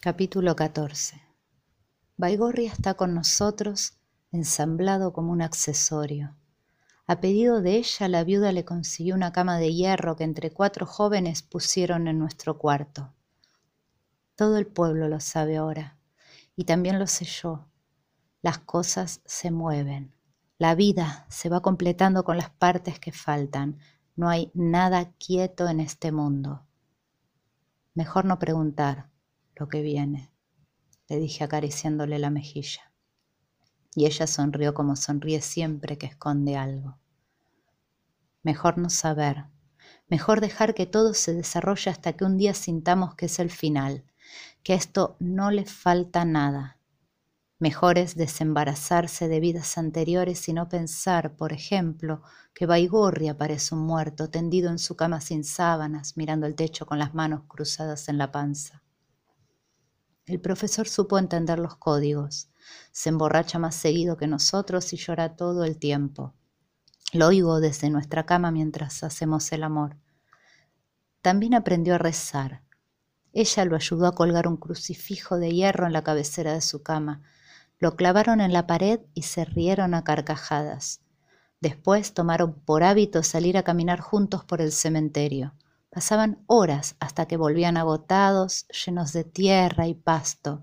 Capítulo 14 Baigorria está con nosotros ensamblado como un accesorio. A pedido de ella, la viuda le consiguió una cama de hierro que entre cuatro jóvenes pusieron en nuestro cuarto. Todo el pueblo lo sabe ahora, y también lo sé yo. Las cosas se mueven. La vida se va completando con las partes que faltan. No hay nada quieto en este mundo. Mejor no preguntar lo que viene le dije acariciándole la mejilla. Y ella sonrió como sonríe siempre que esconde algo. Mejor no saber, mejor dejar que todo se desarrolle hasta que un día sintamos que es el final, que a esto no le falta nada. Mejor es desembarazarse de vidas anteriores y no pensar, por ejemplo, que Baigorria parece un muerto tendido en su cama sin sábanas, mirando el techo con las manos cruzadas en la panza. El profesor supo entender los códigos. Se emborracha más seguido que nosotros y llora todo el tiempo. Lo oigo desde nuestra cama mientras hacemos el amor. También aprendió a rezar. Ella lo ayudó a colgar un crucifijo de hierro en la cabecera de su cama. Lo clavaron en la pared y se rieron a carcajadas. Después tomaron por hábito salir a caminar juntos por el cementerio. Pasaban horas hasta que volvían agotados, llenos de tierra y pasto.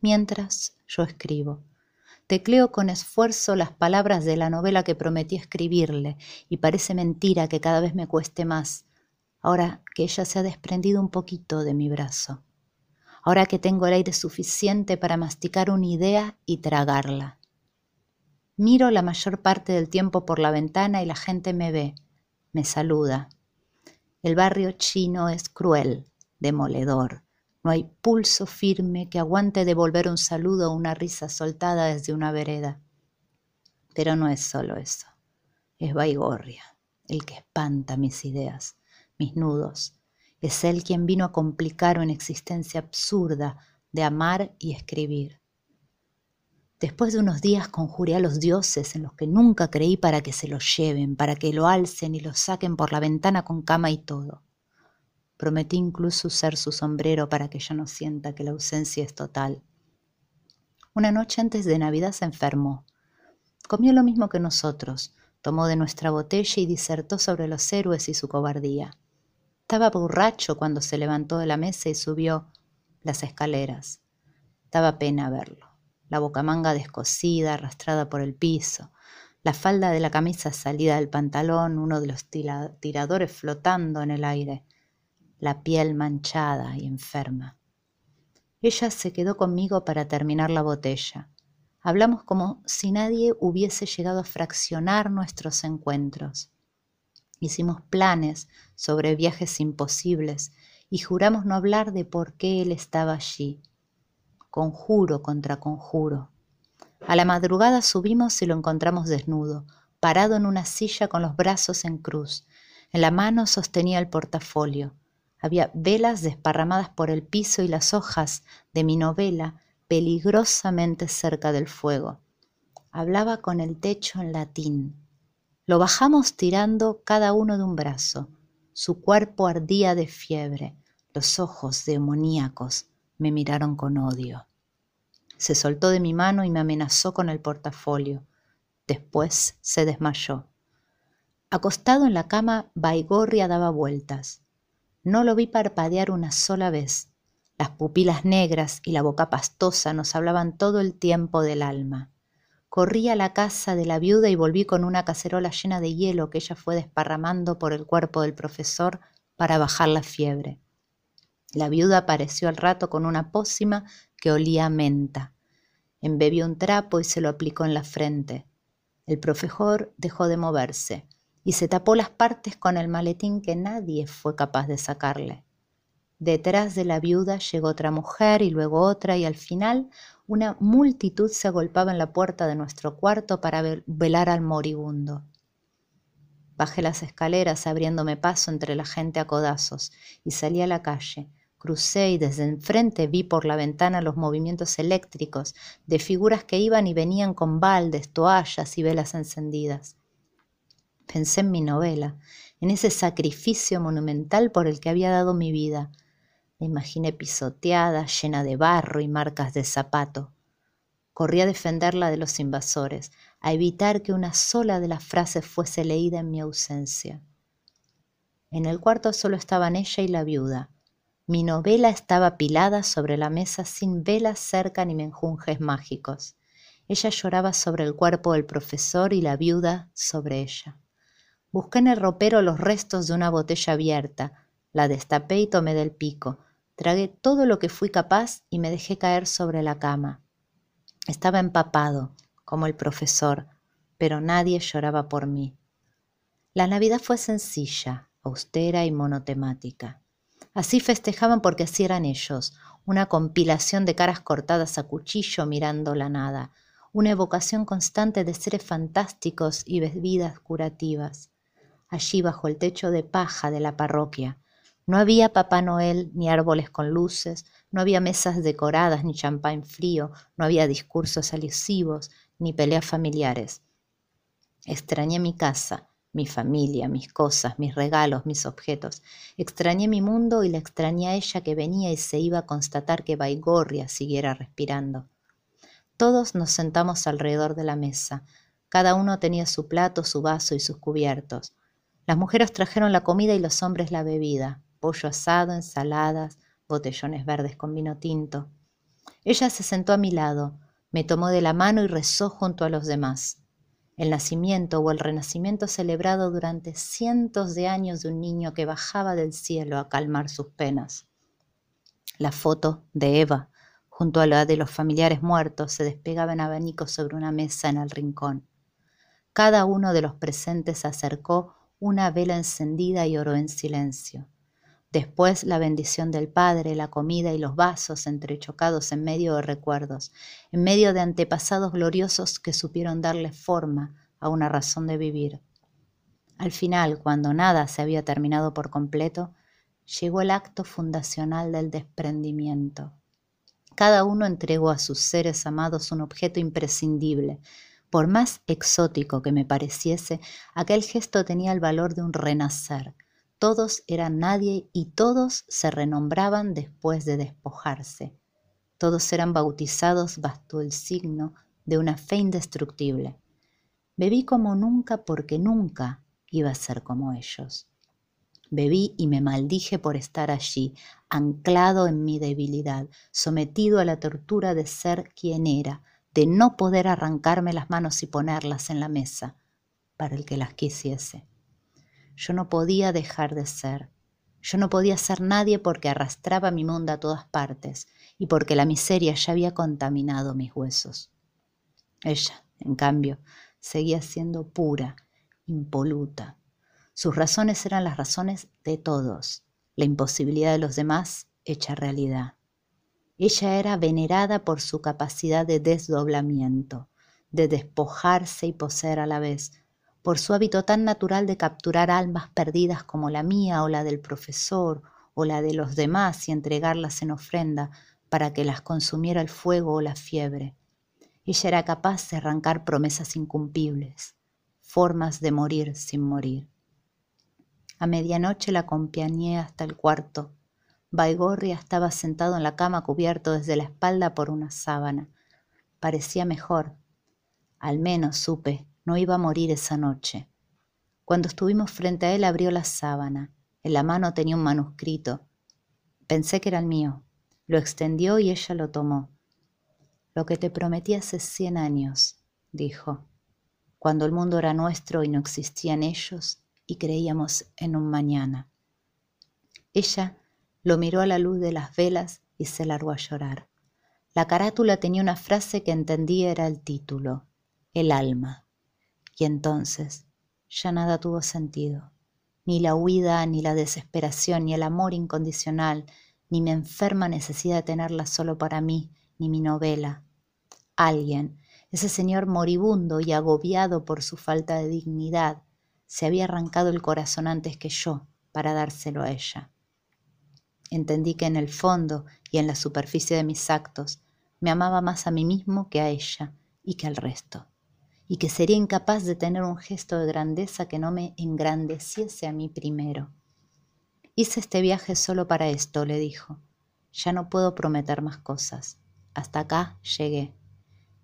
Mientras yo escribo. Tecleo con esfuerzo las palabras de la novela que prometí escribirle y parece mentira que cada vez me cueste más, ahora que ella se ha desprendido un poquito de mi brazo, ahora que tengo el aire suficiente para masticar una idea y tragarla. Miro la mayor parte del tiempo por la ventana y la gente me ve, me saluda, el barrio chino es cruel, demoledor. No hay pulso firme que aguante devolver un saludo o una risa soltada desde una vereda. Pero no es solo eso. Es Baigorria, el que espanta mis ideas, mis nudos. Es él quien vino a complicar una existencia absurda de amar y escribir. Después de unos días conjuré a los dioses en los que nunca creí para que se lo lleven, para que lo alcen y lo saquen por la ventana con cama y todo. Prometí incluso usar su sombrero para que yo no sienta que la ausencia es total. Una noche antes de Navidad se enfermó. Comió lo mismo que nosotros, tomó de nuestra botella y disertó sobre los héroes y su cobardía. Estaba borracho cuando se levantó de la mesa y subió las escaleras. Daba pena verlo la bocamanga descosida, arrastrada por el piso, la falda de la camisa salida del pantalón, uno de los tiradores flotando en el aire, la piel manchada y enferma. Ella se quedó conmigo para terminar la botella. Hablamos como si nadie hubiese llegado a fraccionar nuestros encuentros. Hicimos planes sobre viajes imposibles y juramos no hablar de por qué él estaba allí conjuro contra conjuro. A la madrugada subimos y lo encontramos desnudo, parado en una silla con los brazos en cruz. En la mano sostenía el portafolio. Había velas desparramadas por el piso y las hojas de mi novela peligrosamente cerca del fuego. Hablaba con el techo en latín. Lo bajamos tirando cada uno de un brazo. Su cuerpo ardía de fiebre, los ojos demoníacos me miraron con odio. Se soltó de mi mano y me amenazó con el portafolio. Después se desmayó. Acostado en la cama, Baigorria daba vueltas. No lo vi parpadear una sola vez. Las pupilas negras y la boca pastosa nos hablaban todo el tiempo del alma. Corrí a la casa de la viuda y volví con una cacerola llena de hielo que ella fue desparramando por el cuerpo del profesor para bajar la fiebre. La viuda apareció al rato con una pócima que olía a menta. Embebió un trapo y se lo aplicó en la frente. El profesor dejó de moverse y se tapó las partes con el maletín que nadie fue capaz de sacarle. Detrás de la viuda llegó otra mujer y luego otra y al final una multitud se agolpaba en la puerta de nuestro cuarto para velar al moribundo. Bajé las escaleras abriéndome paso entre la gente a codazos y salí a la calle, Crucé y desde enfrente vi por la ventana los movimientos eléctricos de figuras que iban y venían con baldes, toallas y velas encendidas. Pensé en mi novela, en ese sacrificio monumental por el que había dado mi vida. La imaginé pisoteada, llena de barro y marcas de zapato. Corrí a defenderla de los invasores, a evitar que una sola de las frases fuese leída en mi ausencia. En el cuarto solo estaban ella y la viuda. Mi novela estaba pilada sobre la mesa sin velas cerca ni menjunjes mágicos. Ella lloraba sobre el cuerpo del profesor y la viuda sobre ella. Busqué en el ropero los restos de una botella abierta, la destapé y tomé del pico. Tragué todo lo que fui capaz y me dejé caer sobre la cama. Estaba empapado, como el profesor, pero nadie lloraba por mí. La Navidad fue sencilla, austera y monotemática. Así festejaban porque así eran ellos, una compilación de caras cortadas a cuchillo mirando la nada, una evocación constante de seres fantásticos y bebidas curativas. Allí bajo el techo de paja de la parroquia, no había Papá Noel ni árboles con luces, no había mesas decoradas ni champán frío, no había discursos alusivos ni peleas familiares. Extrañé mi casa, mi familia, mis cosas, mis regalos, mis objetos. Extrañé mi mundo y la extrañé a ella que venía y se iba a constatar que Baigorria siguiera respirando. Todos nos sentamos alrededor de la mesa. Cada uno tenía su plato, su vaso y sus cubiertos. Las mujeres trajeron la comida y los hombres la bebida pollo asado, ensaladas, botellones verdes con vino tinto. Ella se sentó a mi lado, me tomó de la mano y rezó junto a los demás. El nacimiento o el renacimiento celebrado durante cientos de años de un niño que bajaba del cielo a calmar sus penas. La foto de Eva, junto a la de los familiares muertos, se despegaba en abanico sobre una mesa en el rincón. Cada uno de los presentes acercó una vela encendida y oró en silencio. Después la bendición del Padre, la comida y los vasos entrechocados en medio de recuerdos, en medio de antepasados gloriosos que supieron darle forma a una razón de vivir. Al final, cuando nada se había terminado por completo, llegó el acto fundacional del desprendimiento. Cada uno entregó a sus seres amados un objeto imprescindible. Por más exótico que me pareciese, aquel gesto tenía el valor de un renacer todos eran nadie y todos se renombraban después de despojarse. Todos eran bautizados bajo el signo de una fe indestructible. Bebí como nunca porque nunca iba a ser como ellos. Bebí y me maldije por estar allí, anclado en mi debilidad, sometido a la tortura de ser quien era, de no poder arrancarme las manos y ponerlas en la mesa para el que las quisiese. Yo no podía dejar de ser. Yo no podía ser nadie porque arrastraba mi mundo a todas partes y porque la miseria ya había contaminado mis huesos. Ella, en cambio, seguía siendo pura, impoluta. Sus razones eran las razones de todos, la imposibilidad de los demás hecha realidad. Ella era venerada por su capacidad de desdoblamiento, de despojarse y poseer a la vez, por su hábito tan natural de capturar almas perdidas como la mía o la del profesor o la de los demás y entregarlas en ofrenda para que las consumiera el fuego o la fiebre. Ella era capaz de arrancar promesas incumplibles, formas de morir sin morir. A medianoche la acompañé hasta el cuarto. Baigorria estaba sentado en la cama cubierto desde la espalda por una sábana. Parecía mejor. Al menos supe no iba a morir esa noche. Cuando estuvimos frente a él abrió la sábana. En la mano tenía un manuscrito. Pensé que era el mío. Lo extendió y ella lo tomó. Lo que te prometí hace cien años, dijo, cuando el mundo era nuestro y no existían ellos y creíamos en un mañana. Ella lo miró a la luz de las velas y se largó a llorar. La carátula tenía una frase que entendí era el título, el alma. Y entonces ya nada tuvo sentido, ni la huida, ni la desesperación, ni el amor incondicional, ni mi enferma necesidad de tenerla solo para mí, ni mi novela. Alguien, ese señor moribundo y agobiado por su falta de dignidad, se había arrancado el corazón antes que yo para dárselo a ella. Entendí que en el fondo y en la superficie de mis actos me amaba más a mí mismo que a ella y que al resto y que sería incapaz de tener un gesto de grandeza que no me engrandeciese a mí primero. Hice este viaje solo para esto, le dijo, Ya no puedo prometer más cosas. Hasta acá llegué.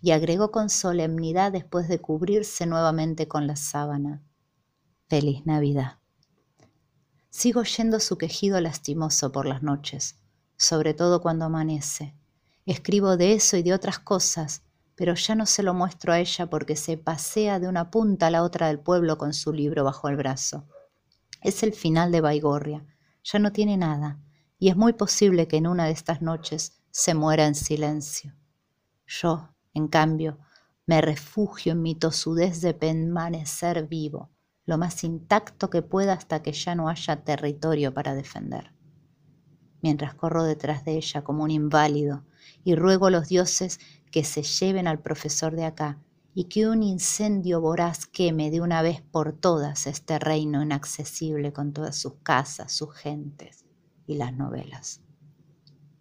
Y agregó con solemnidad después de cubrirse nuevamente con la sábana. Feliz Navidad. Sigo oyendo su quejido lastimoso por las noches, sobre todo cuando amanece. Escribo de eso y de otras cosas, pero ya no se lo muestro a ella porque se pasea de una punta a la otra del pueblo con su libro bajo el brazo. Es el final de Baigorria, ya no tiene nada, y es muy posible que en una de estas noches se muera en silencio. Yo, en cambio, me refugio en mi tosudez de permanecer vivo, lo más intacto que pueda hasta que ya no haya territorio para defender. Mientras corro detrás de ella como un inválido y ruego a los dioses que se lleven al profesor de acá y que un incendio voraz queme de una vez por todas este reino inaccesible con todas sus casas, sus gentes y las novelas.